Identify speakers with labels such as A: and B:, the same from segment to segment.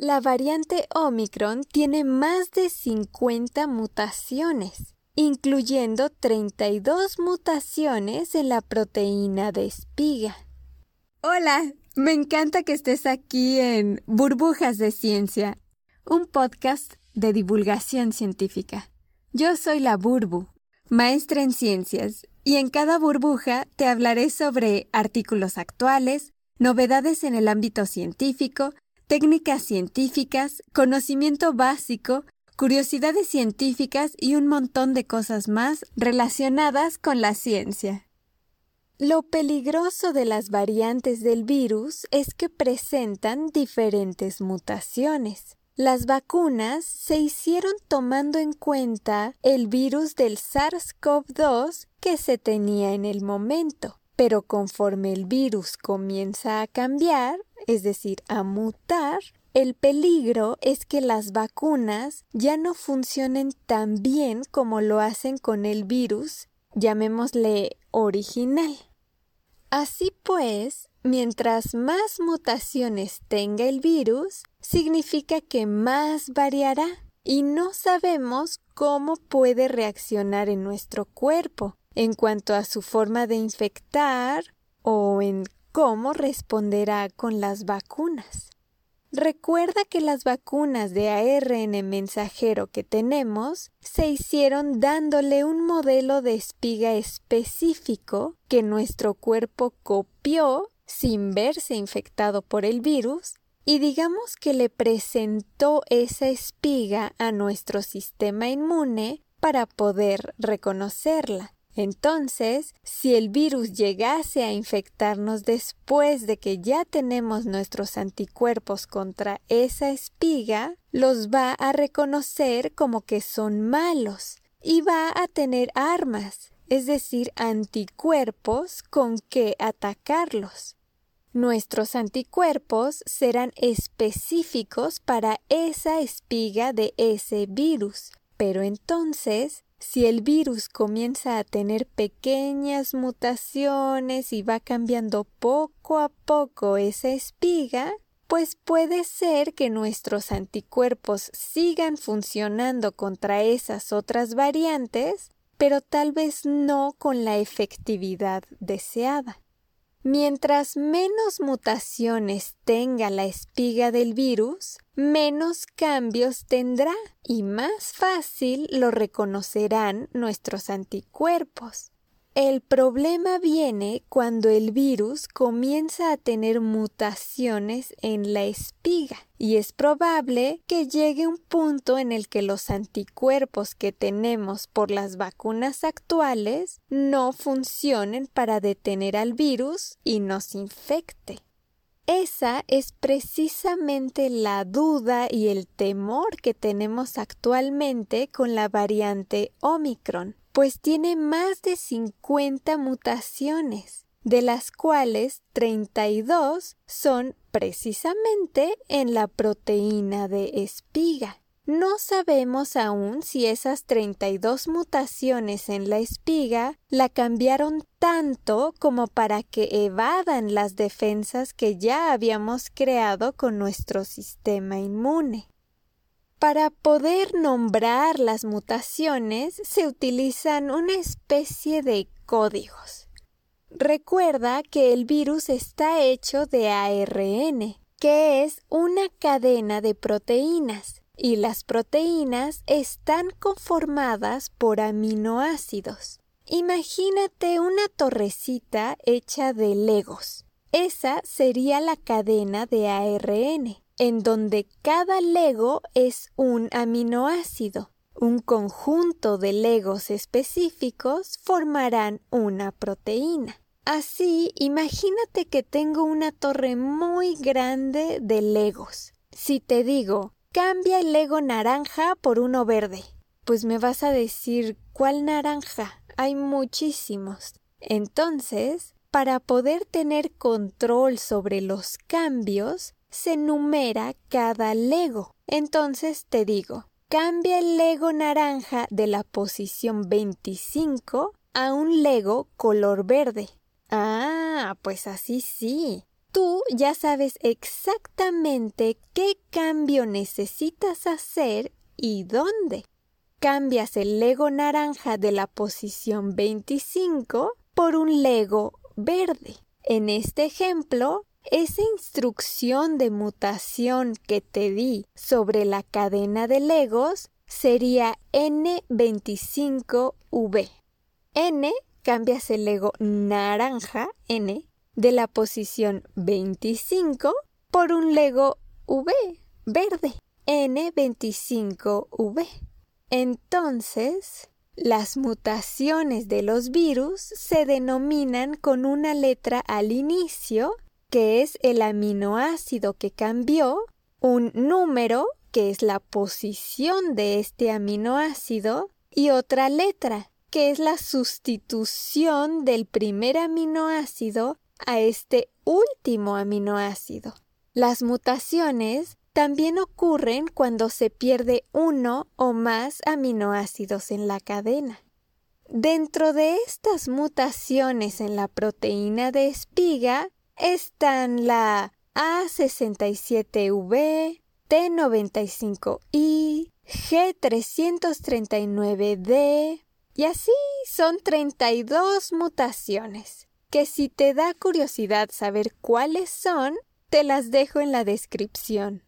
A: La variante Omicron tiene más de 50 mutaciones, incluyendo 32 mutaciones en la proteína de espiga. Hola, me encanta que estés aquí en Burbujas de Ciencia, un podcast de divulgación científica. Yo soy la Burbu, maestra en ciencias, y en cada burbuja te hablaré sobre artículos actuales, novedades en el ámbito científico, técnicas científicas, conocimiento básico, curiosidades científicas y un montón de cosas más relacionadas con la ciencia. Lo peligroso de las variantes del virus es que presentan diferentes mutaciones. Las vacunas se hicieron tomando en cuenta el virus del SARS-CoV-2 que se tenía en el momento, pero conforme el virus comienza a cambiar, es decir, a mutar, el peligro es que las vacunas ya no funcionen tan bien como lo hacen con el virus, llamémosle original. Así pues, mientras más mutaciones tenga el virus, significa que más variará y no sabemos cómo puede reaccionar en nuestro cuerpo en cuanto a su forma de infectar o en cómo responderá con las vacunas. Recuerda que las vacunas de ARN mensajero que tenemos se hicieron dándole un modelo de espiga específico que nuestro cuerpo copió sin verse infectado por el virus y digamos que le presentó esa espiga a nuestro sistema inmune para poder reconocerla. Entonces, si el virus llegase a infectarnos después de que ya tenemos nuestros anticuerpos contra esa espiga, los va a reconocer como que son malos y va a tener armas, es decir, anticuerpos con que atacarlos. Nuestros anticuerpos serán específicos para esa espiga de ese virus, pero entonces si el virus comienza a tener pequeñas mutaciones y va cambiando poco a poco esa espiga, pues puede ser que nuestros anticuerpos sigan funcionando contra esas otras variantes, pero tal vez no con la efectividad deseada. Mientras menos mutaciones tenga la espiga del virus, menos cambios tendrá y más fácil lo reconocerán nuestros anticuerpos. El problema viene cuando el virus comienza a tener mutaciones en la espiga y es probable que llegue un punto en el que los anticuerpos que tenemos por las vacunas actuales no funcionen para detener al virus y nos infecte. Esa es precisamente la duda y el temor que tenemos actualmente con la variante Omicron pues tiene más de 50 mutaciones, de las cuales 32 son precisamente en la proteína de espiga. No sabemos aún si esas 32 mutaciones en la espiga la cambiaron tanto como para que evadan las defensas que ya habíamos creado con nuestro sistema inmune. Para poder nombrar las mutaciones se utilizan una especie de códigos. Recuerda que el virus está hecho de ARN, que es una cadena de proteínas, y las proteínas están conformadas por aminoácidos. Imagínate una torrecita hecha de legos. Esa sería la cadena de ARN en donde cada lego es un aminoácido. Un conjunto de legos específicos formarán una proteína. Así, imagínate que tengo una torre muy grande de legos. Si te digo, cambia el lego naranja por uno verde, pues me vas a decir, ¿cuál naranja? Hay muchísimos. Entonces, para poder tener control sobre los cambios, se numera cada lego. Entonces te digo, cambia el lego naranja de la posición 25 a un lego color verde. Ah, pues así sí. tú ya sabes exactamente qué cambio necesitas hacer y dónde. Cambias el Lego naranja de la posición 25 por un Lego verde. En este ejemplo, esa instrucción de mutación que te di sobre la cadena de legos sería N25V. N cambias el lego naranja N de la posición 25 por un lego V verde N25V. Entonces, las mutaciones de los virus se denominan con una letra al inicio que es el aminoácido que cambió, un número, que es la posición de este aminoácido, y otra letra, que es la sustitución del primer aminoácido a este último aminoácido. Las mutaciones también ocurren cuando se pierde uno o más aminoácidos en la cadena. Dentro de estas mutaciones en la proteína de espiga están la A67V, T95I, G339D y así son 32 mutaciones, que si te da curiosidad saber cuáles son, te las dejo en la descripción.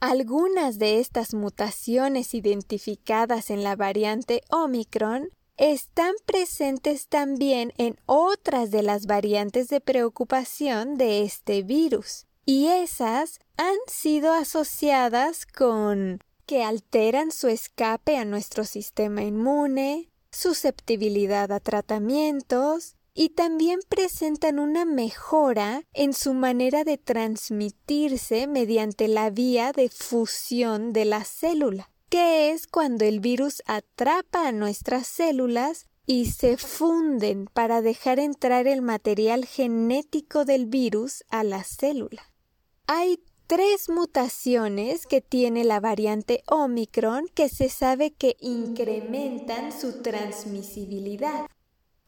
A: Algunas de estas mutaciones identificadas en la variante Omicron están presentes también en otras de las variantes de preocupación de este virus, y esas han sido asociadas con que alteran su escape a nuestro sistema inmune, susceptibilidad a tratamientos, y también presentan una mejora en su manera de transmitirse mediante la vía de fusión de la célula que es cuando el virus atrapa a nuestras células y se funden para dejar entrar el material genético del virus a la célula. Hay tres mutaciones que tiene la variante Omicron que se sabe que incrementan su transmisibilidad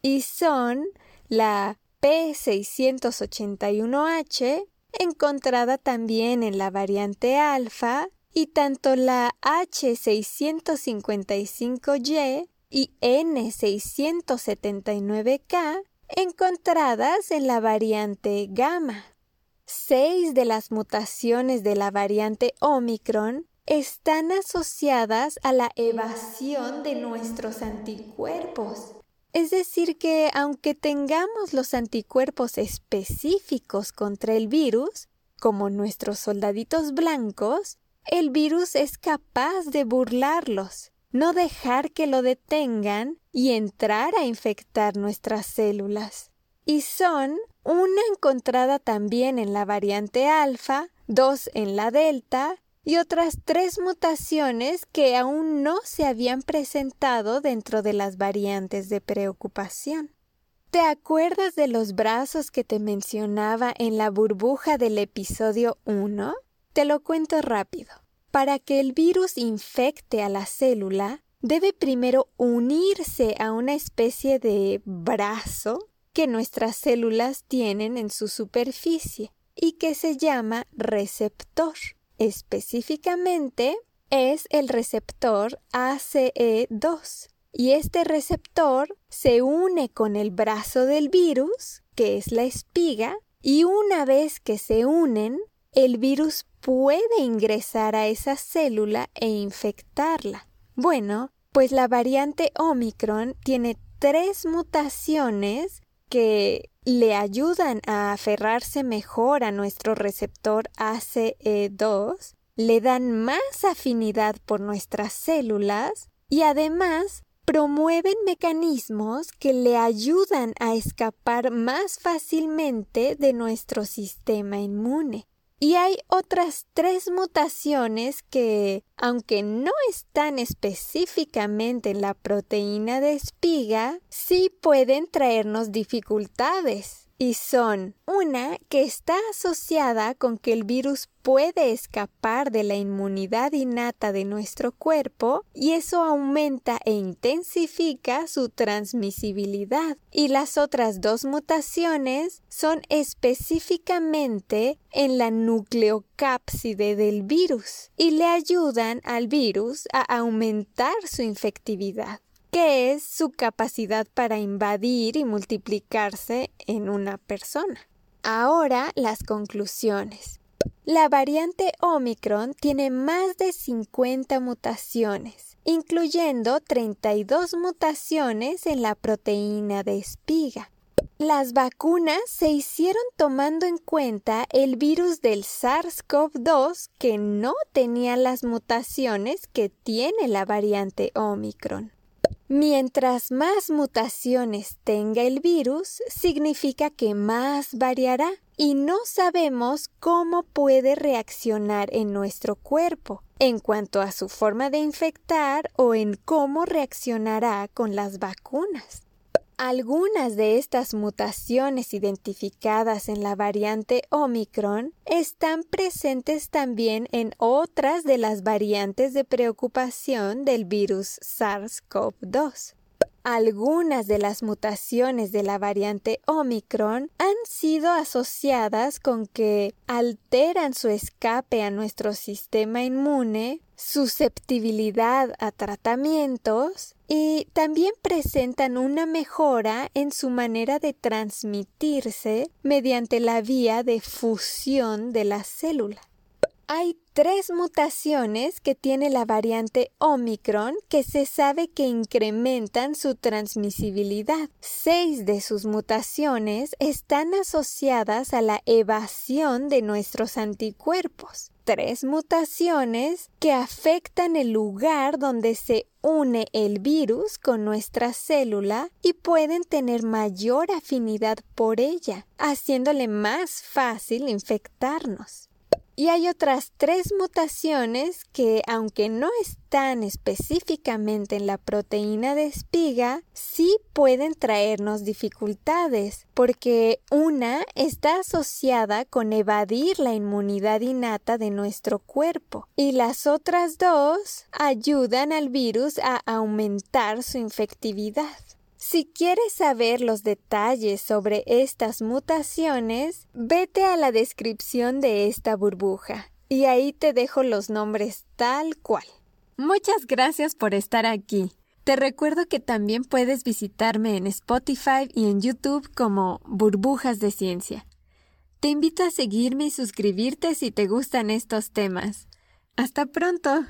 A: y son la P681H, encontrada también en la variante alfa, y tanto la H655Y y N679K encontradas en la variante gamma. Seis de las mutaciones de la variante Omicron están asociadas a la evasión de nuestros anticuerpos. Es decir, que aunque tengamos los anticuerpos específicos contra el virus, como nuestros soldaditos blancos, el virus es capaz de burlarlos, no dejar que lo detengan y entrar a infectar nuestras células. Y son una encontrada también en la variante alfa, dos en la delta y otras tres mutaciones que aún no se habían presentado dentro de las variantes de preocupación. ¿Te acuerdas de los brazos que te mencionaba en la burbuja del episodio 1? Te lo cuento rápido. Para que el virus infecte a la célula, debe primero unirse a una especie de brazo que nuestras células tienen en su superficie y que se llama receptor. Específicamente es el receptor ACE2 y este receptor se une con el brazo del virus, que es la espiga, y una vez que se unen, el virus puede ingresar a esa célula e infectarla. Bueno, pues la variante Omicron tiene tres mutaciones que le ayudan a aferrarse mejor a nuestro receptor ACE2, le dan más afinidad por nuestras células y además promueven mecanismos que le ayudan a escapar más fácilmente de nuestro sistema inmune. Y hay otras tres mutaciones que, aunque no están específicamente en la proteína de espiga, sí pueden traernos dificultades y son una que está asociada con que el virus puede escapar de la inmunidad innata de nuestro cuerpo y eso aumenta e intensifica su transmisibilidad. Y las otras dos mutaciones son específicamente en la nucleocápside del virus y le ayudan al virus a aumentar su infectividad que es su capacidad para invadir y multiplicarse en una persona. Ahora las conclusiones. La variante Omicron tiene más de 50 mutaciones, incluyendo 32 mutaciones en la proteína de espiga. Las vacunas se hicieron tomando en cuenta el virus del SARS-CoV-2 que no tenía las mutaciones que tiene la variante Omicron. Mientras más mutaciones tenga el virus, significa que más variará y no sabemos cómo puede reaccionar en nuestro cuerpo en cuanto a su forma de infectar o en cómo reaccionará con las vacunas. Algunas de estas mutaciones identificadas en la variante Omicron están presentes también en otras de las variantes de preocupación del virus SARS-CoV-2. Algunas de las mutaciones de la variante Omicron han sido asociadas con que alteran su escape a nuestro sistema inmune, susceptibilidad a tratamientos y también presentan una mejora en su manera de transmitirse mediante la vía de fusión de la célula. Hay tres mutaciones que tiene la variante Omicron que se sabe que incrementan su transmisibilidad. Seis de sus mutaciones están asociadas a la evasión de nuestros anticuerpos. Tres mutaciones que afectan el lugar donde se une el virus con nuestra célula y pueden tener mayor afinidad por ella, haciéndole más fácil infectarnos. Y hay otras tres mutaciones que, aunque no están específicamente en la proteína de espiga, sí pueden traernos dificultades, porque una está asociada con evadir la inmunidad innata de nuestro cuerpo, y las otras dos ayudan al virus a aumentar su infectividad. Si quieres saber los detalles sobre estas mutaciones, vete a la descripción de esta burbuja y ahí te dejo los nombres tal cual. Muchas gracias por estar aquí. Te recuerdo que también puedes visitarme en Spotify y en YouTube como Burbujas de Ciencia. Te invito a seguirme y suscribirte si te gustan estos temas. Hasta pronto.